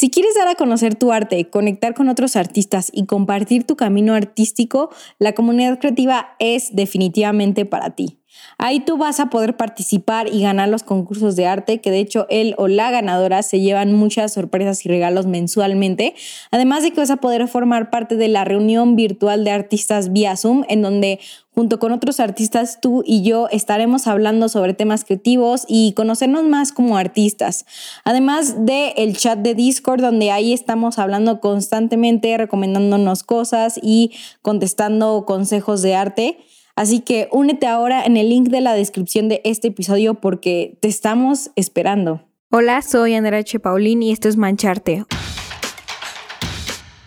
Si quieres dar a conocer tu arte, conectar con otros artistas y compartir tu camino artístico, la comunidad creativa es definitivamente para ti. Ahí tú vas a poder participar y ganar los concursos de arte, que de hecho él o la ganadora se llevan muchas sorpresas y regalos mensualmente. Además de que vas a poder formar parte de la reunión virtual de artistas vía Zoom, en donde junto con otros artistas tú y yo estaremos hablando sobre temas creativos y conocernos más como artistas. Además de el chat de Discord, donde ahí estamos hablando constantemente, recomendándonos cosas y contestando consejos de arte. Así que únete ahora en el link de la descripción de este episodio porque te estamos esperando. Hola, soy Andrea H. Paulín y esto es Mancharte,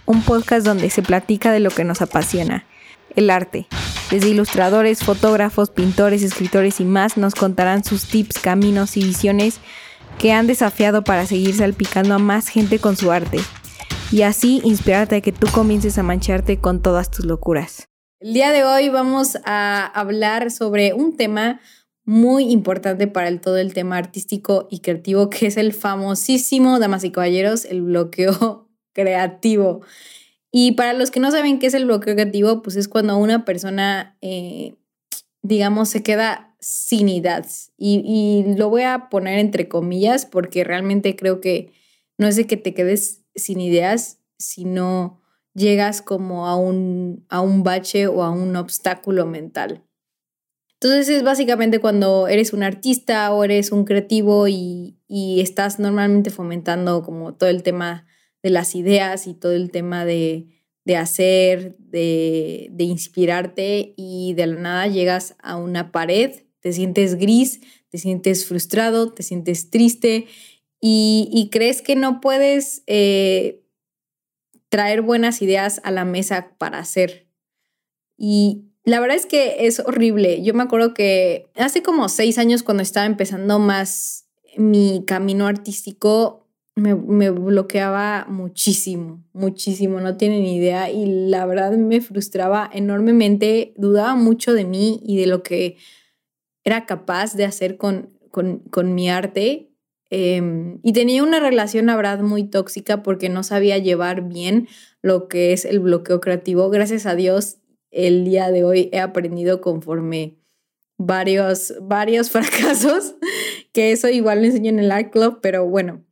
un podcast donde se platica de lo que nos apasiona, el arte. Desde ilustradores, fotógrafos, pintores, escritores y más nos contarán sus tips, caminos y visiones que han desafiado para seguir salpicando a más gente con su arte y así inspirarte a que tú comiences a mancharte con todas tus locuras. El día de hoy vamos a hablar sobre un tema muy importante para el, todo el tema artístico y creativo, que es el famosísimo, damas y caballeros, el bloqueo creativo. Y para los que no saben qué es el bloqueo creativo, pues es cuando una persona, eh, digamos, se queda sin ideas. Y, y, lo voy a poner entre comillas porque realmente creo que no es de que te quedes sin ideas, sino llegas como a un, a un bache o a un obstáculo mental. Entonces es básicamente cuando eres un artista o eres un creativo y, y, estás normalmente fomentando como todo el tema de las ideas y todo el tema de, de hacer, de, de, inspirarte y de la nada llegas a una pared, te sientes gris, te sientes frustrado, te sientes triste y, y crees que no puedes eh, traer buenas ideas a la mesa para hacer. Y la verdad es que es horrible. Yo me acuerdo que hace como seis años cuando estaba empezando más mi camino artístico, me, bloqueaba muchísimo, muchísimo, no tienen idea. Y la verdad me frustraba enormemente, dudaba mucho de mí y de lo que era capaz de hacer con, con, con mi arte Em, y tenía una relación, la verdad, muy tóxica porque no sabía llevar bien lo que es el bloqueo creativo. Gracias a Dios, el día de hoy he aprendido conforme varios, varios fracasos, que eso igual lo enseño en el Art Club, pero bueno,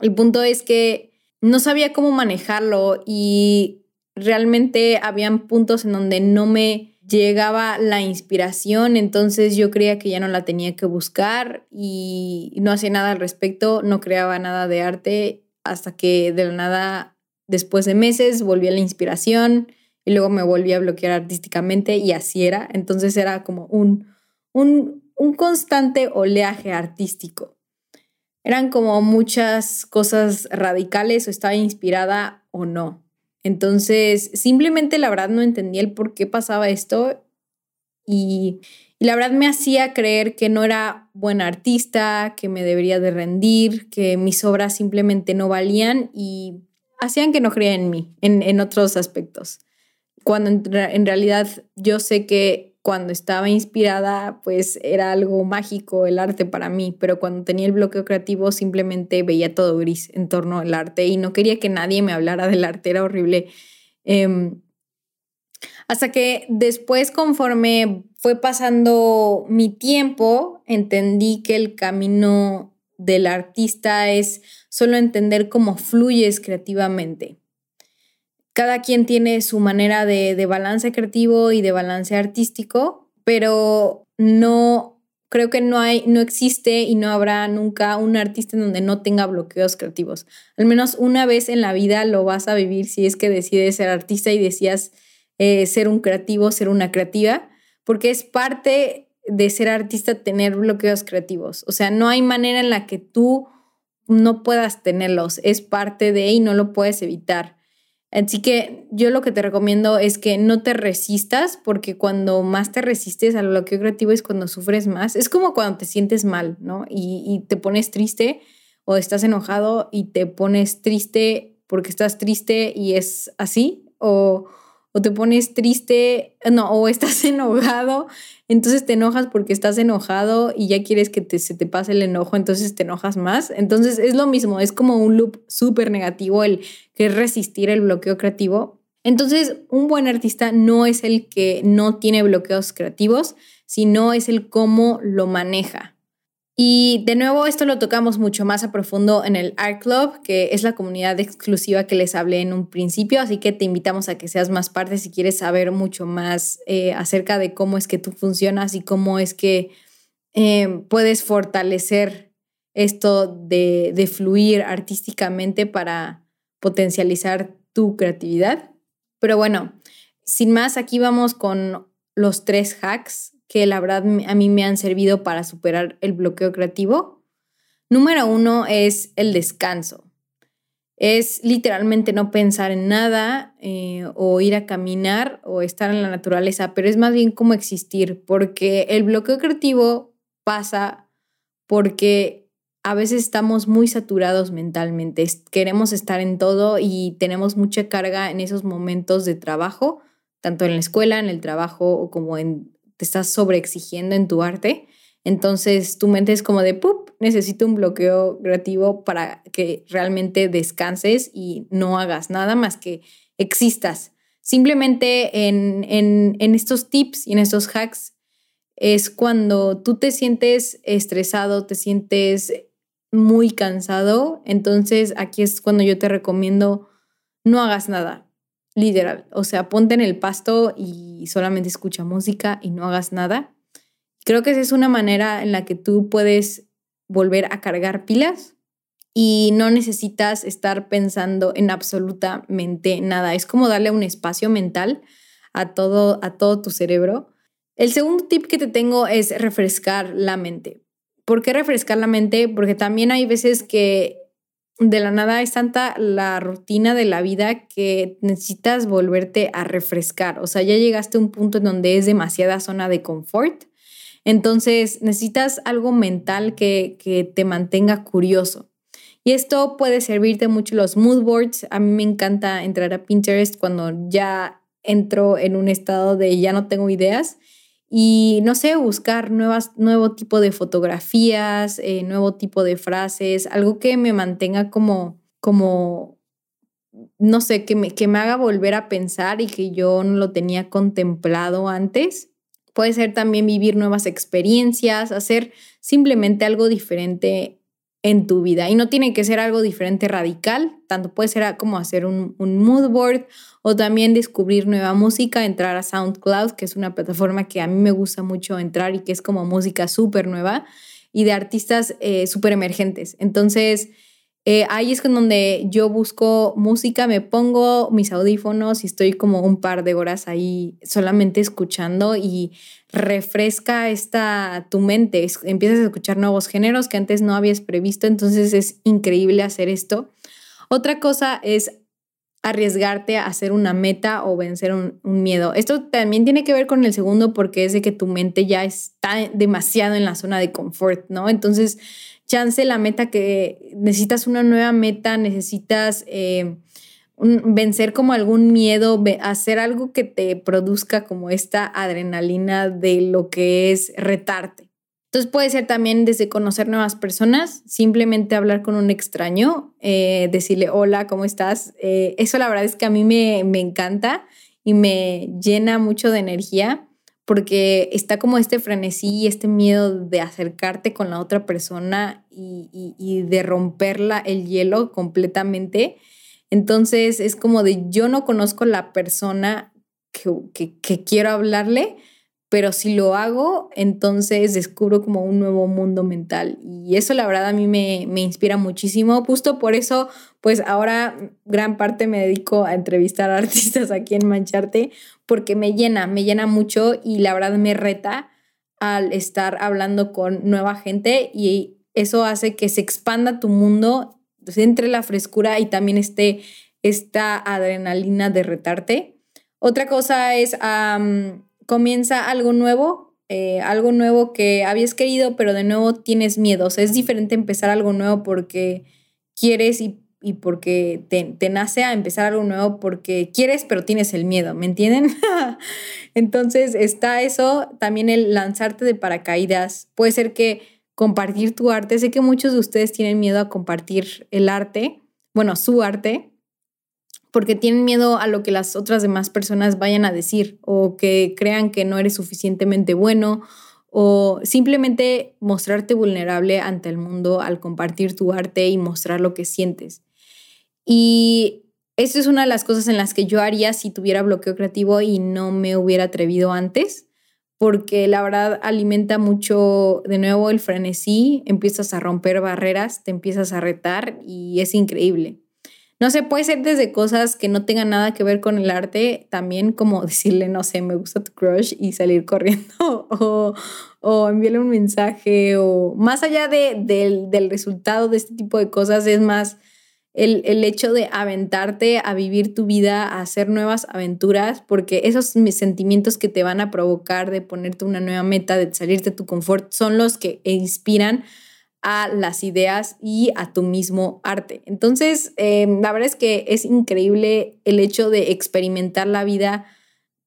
el punto es que no sabía cómo manejarlo y realmente habían puntos en donde no me llegaba la inspiración, entonces yo creía que ya no la tenía que buscar y no hacía nada al respecto, no creaba nada de arte hasta que de la nada, después de meses, volví a la inspiración y luego me volví a bloquear artísticamente y así era. Entonces era como un, un, un constante oleaje artístico. Eran como muchas cosas radicales o estaba inspirada o no. Entonces, simplemente la verdad no entendía el por qué pasaba esto y, la verdad me hacía creer que no era buena artista, que me debería de rendir, que mis obras simplemente no valían y hacían que no creía en mí, en, otros aspectos. Cuando en realidad yo sé que cuando estaba inspirada, pues era algo mágico el arte para mí, pero cuando tenía el bloqueo creativo simplemente veía todo gris en torno al arte y no quería que nadie me hablara del arte, era horrible. Em, hasta que después, conforme fue pasando mi tiempo, entendí que el camino del artista es solo entender cómo fluyes creativamente cada quien tiene su manera de, balance creativo y de balance artístico, pero no creo que no hay, no existe y no habrá nunca un artista en donde no tenga bloqueos creativos. Al menos una vez en la vida lo vas a vivir si es que decides ser artista y decías eh, ser un creativo, ser una creativa, porque es parte de ser artista tener bloqueos creativos. O sea, no hay manera en la que tú no puedas tenerlos. Es parte de y no lo puedes evitar. Así que yo lo que te recomiendo es que no te resistas, porque cuando más te resistes al bloqueo creativo es cuando sufres más. Es como cuando te sientes mal, ¿no? Y, te pones triste o estás enojado y te pones triste porque estás triste y es así, o, o te pones triste, no, o estás enojado, entonces te enojas porque estás enojado y ya quieres que se te pase el enojo, entonces te enojas más. Entonces es lo mismo, es como un loop súper negativo el que resistir el bloqueo creativo. Entonces un buen artista no es el que no tiene bloqueos creativos, sino es el cómo lo maneja. Y de nuevo, esto lo tocamos mucho más a profundo en el Art Club, que es la comunidad exclusiva que les hablé en un principio, así que te invitamos a que seas más parte si quieres saber mucho más eh, acerca de cómo es que tú funcionas y cómo es que eh, puedes fortalecer esto de, de fluir artísticamente para potencializar tu creatividad. Pero bueno, sin más, aquí vamos con los tres hacks que la verdad a mí me han servido para superar el bloqueo creativo. Número uno es el descanso. Es literalmente no pensar en nada eh, o ir a caminar o estar en la naturaleza, pero es más bien como existir, porque el bloqueo creativo pasa porque a veces estamos muy saturados mentalmente, queremos estar en todo y tenemos mucha carga en esos momentos de trabajo, tanto en la escuela, en el trabajo o como en te estás sobreexigiendo en tu arte. Entonces tu mente es como de, ¡pup! Necesito un bloqueo creativo para que realmente descanses y no hagas nada más que existas. Simplemente en, en, en estos tips y en estos hacks es cuando tú te sientes estresado, te sientes muy cansado. Entonces aquí es cuando yo te recomiendo no hagas nada literal. O sea, ponte en el pasto y solamente escucha música y no hagas nada. Creo que esa es una manera en la que tú puedes volver a cargar pilas y no necesitas estar pensando en absolutamente nada. Es como darle un espacio mental a todo, a todo tu cerebro. El segundo tip que te tengo es refrescar la mente. ¿Por qué refrescar la mente? Porque también hay veces que de la nada es tanta la rutina de la vida que necesitas volverte a refrescar. O sea, ya llegaste a un punto en donde es demasiada zona de confort. Entonces necesitas algo mental que, que te mantenga curioso. Y esto puede servirte mucho los mood boards. A mí me encanta entrar a Pinterest cuando ya entro en un estado de ya no tengo ideas y no sé, buscar nuevas, nuevo tipo de fotografías, eh, nuevo tipo de frases, algo que me mantenga como, como no sé, que me, que me haga volver a pensar y que yo no lo tenía contemplado antes. Puede ser también vivir nuevas experiencias, hacer simplemente algo diferente en tu vida. Y no tiene que ser algo diferente radical, tanto puede ser como hacer un, un, mood board o también descubrir nueva música, entrar a SoundCloud, que es una plataforma que a mí me gusta mucho entrar y que es como música súper nueva y de artistas eh, súper emergentes. Entonces, eh, ahí es con donde yo busco música, me pongo mis audífonos y estoy como un par de horas ahí solamente escuchando y refresca esta tu mente, empiezas a escuchar nuevos géneros que antes no habías previsto, entonces es increíble hacer esto. Otra cosa es arriesgarte a hacer una meta o vencer un, un, miedo. Esto también tiene que ver con el segundo porque es de que tu mente ya está demasiado en la zona de confort, ¿no? Entonces chance la meta que necesitas una nueva meta, necesitas eh, vencer como algún miedo, hacer algo que te produzca como esta adrenalina de lo que es retarte. Entonces puede ser también desde conocer nuevas personas, simplemente hablar con un extraño, eh, decirle hola, ¿cómo estás? Eh, eso la verdad es que a mí me, me encanta y me llena mucho de energía porque está como este frenesí y este miedo de acercarte con la otra persona y, de romperla el hielo completamente. Entonces es como de yo no conozco la persona que, que quiero hablarle, pero si lo hago, entonces descubro como un nuevo mundo mental. Y eso la verdad a mí me, me, inspira muchísimo. Justo por eso, pues ahora gran parte me dedico a entrevistar a artistas aquí en Mancharte, porque me llena, me llena mucho y la verdad me reta al estar hablando con nueva gente y eso hace que se expanda tu mundo, entre la frescura y también esté esta adrenalina de retarte. Otra cosa es comienza algo nuevo, eh, algo nuevo que habías querido, pero de nuevo tienes miedo. O sea, es diferente empezar algo nuevo porque quieres y y porque te, nace a empezar algo nuevo porque quieres, pero tienes el miedo, ¿me entienden? Entonces está eso, también el lanzarte de paracaídas. Puede ser que compartir tu arte, sé que muchos de ustedes tienen miedo a compartir el arte, bueno, su arte, porque tienen miedo a lo que las otras demás personas vayan a decir o que crean que no eres suficientemente bueno o simplemente mostrarte vulnerable ante el mundo al compartir tu arte y mostrar lo que sientes. Y eso es una de las cosas en las que yo haría si tuviera bloqueo creativo y no me hubiera atrevido antes, porque la verdad alimenta mucho de nuevo el frenesí, empiezas a romper barreras, te empiezas a retar y es increíble. No sé, puede ser desde cosas que no tengan nada que ver con el arte, también como decirle, no sé, me gusta tu crush y salir corriendo o, o enviarle un mensaje o más allá de, del, del resultado de este tipo de cosas, es más el, hecho de aventarte a vivir tu vida, a hacer nuevas aventuras, porque esos sentimientos que te van a provocar de ponerte una nueva meta, de salirte de tu confort, son los que inspiran a las ideas y a tu mismo arte. Entonces, em, la verdad es que es increíble el hecho de experimentar la vida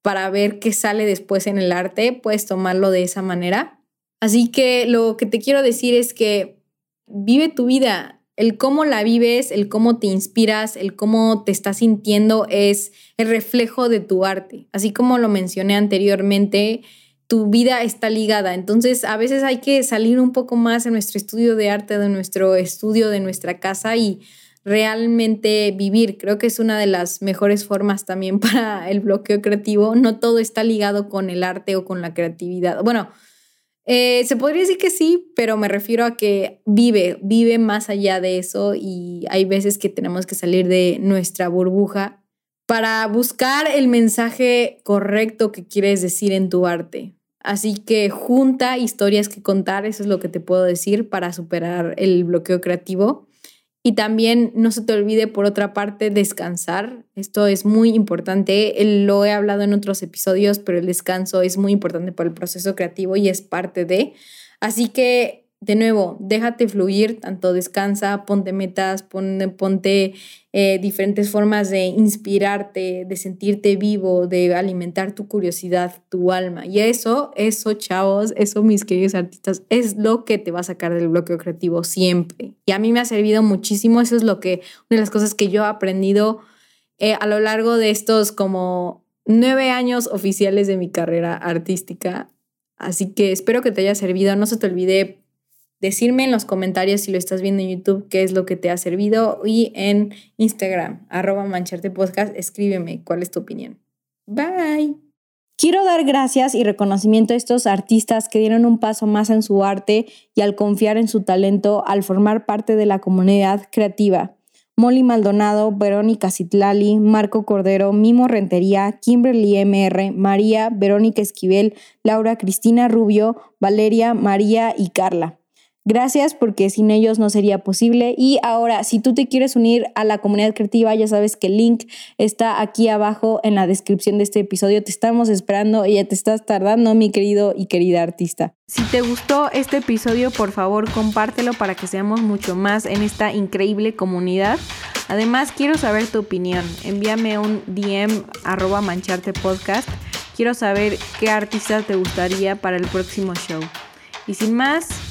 para ver qué sale después en el arte, puedes tomarlo de esa manera. Así que lo que te quiero decir es que vive tu vida, el cómo la vives, el cómo te inspiras, el cómo te estás sintiendo es el reflejo de tu arte. Así como lo mencioné anteriormente, tu vida está ligada. Entonces, a veces hay que salir un poco más de nuestro estudio de arte, de nuestro estudio, de nuestra casa y realmente vivir. Creo que es una de las mejores formas también para el bloqueo creativo. No todo está ligado con el arte o con la creatividad. Bueno, eh, se podría decir que sí, pero me refiero a que vive, vive más allá de eso y hay veces que tenemos que salir de nuestra burbuja para buscar el mensaje correcto que quieres decir en tu arte. Así que junta historias que contar, eso es lo que te puedo decir para superar el bloqueo creativo. Y también no se te olvide, por otra parte, descansar. Esto es muy importante. Lo he hablado en otros episodios, pero el descanso es muy importante para el proceso creativo y es parte de. Así que de nuevo, déjate fluir, tanto descansa, ponte metas, ponte eh, diferentes formas de inspirarte, de sentirte vivo, de alimentar tu curiosidad, tu alma. Y eso, eso, chavos, eso, mis queridos artistas, es lo que te va a sacar del bloqueo creativo siempre. Y a mí me ha servido muchísimo, eso es lo que, una de las cosas que yo he aprendido eh, a lo largo de estos como nueve años oficiales de mi carrera artística. Así que espero que te haya servido. No se te olvide decirme en los comentarios si lo estás viendo en YouTube qué es lo que te ha servido y en Instagram, arroba mancharte escríbeme cuál es tu opinión. Bye. Quiero dar gracias y reconocimiento a estos artistas que dieron un paso más en su arte y al confiar en su talento al formar parte de la comunidad creativa. Molly Maldonado, Verónica Citlali, Marco Cordero, Mimo Rentería, Kimberly MR, María, Verónica Esquivel, Laura Cristina Rubio, Valeria, María y Carla. Gracias porque sin ellos no sería posible. Y ahora, si tú te quieres unir a la comunidad creativa, ya sabes que el link está aquí abajo en la descripción de este episodio. Te estamos esperando y ya te estás tardando, mi querido y querida artista. Si te gustó este episodio, por favor, compártelo para que seamos mucho más en esta increíble comunidad. Además, quiero saber tu opinión. Envíame un DM arroba mancharte podcast. Quiero saber qué artista te gustaría para el próximo show. Y sin más,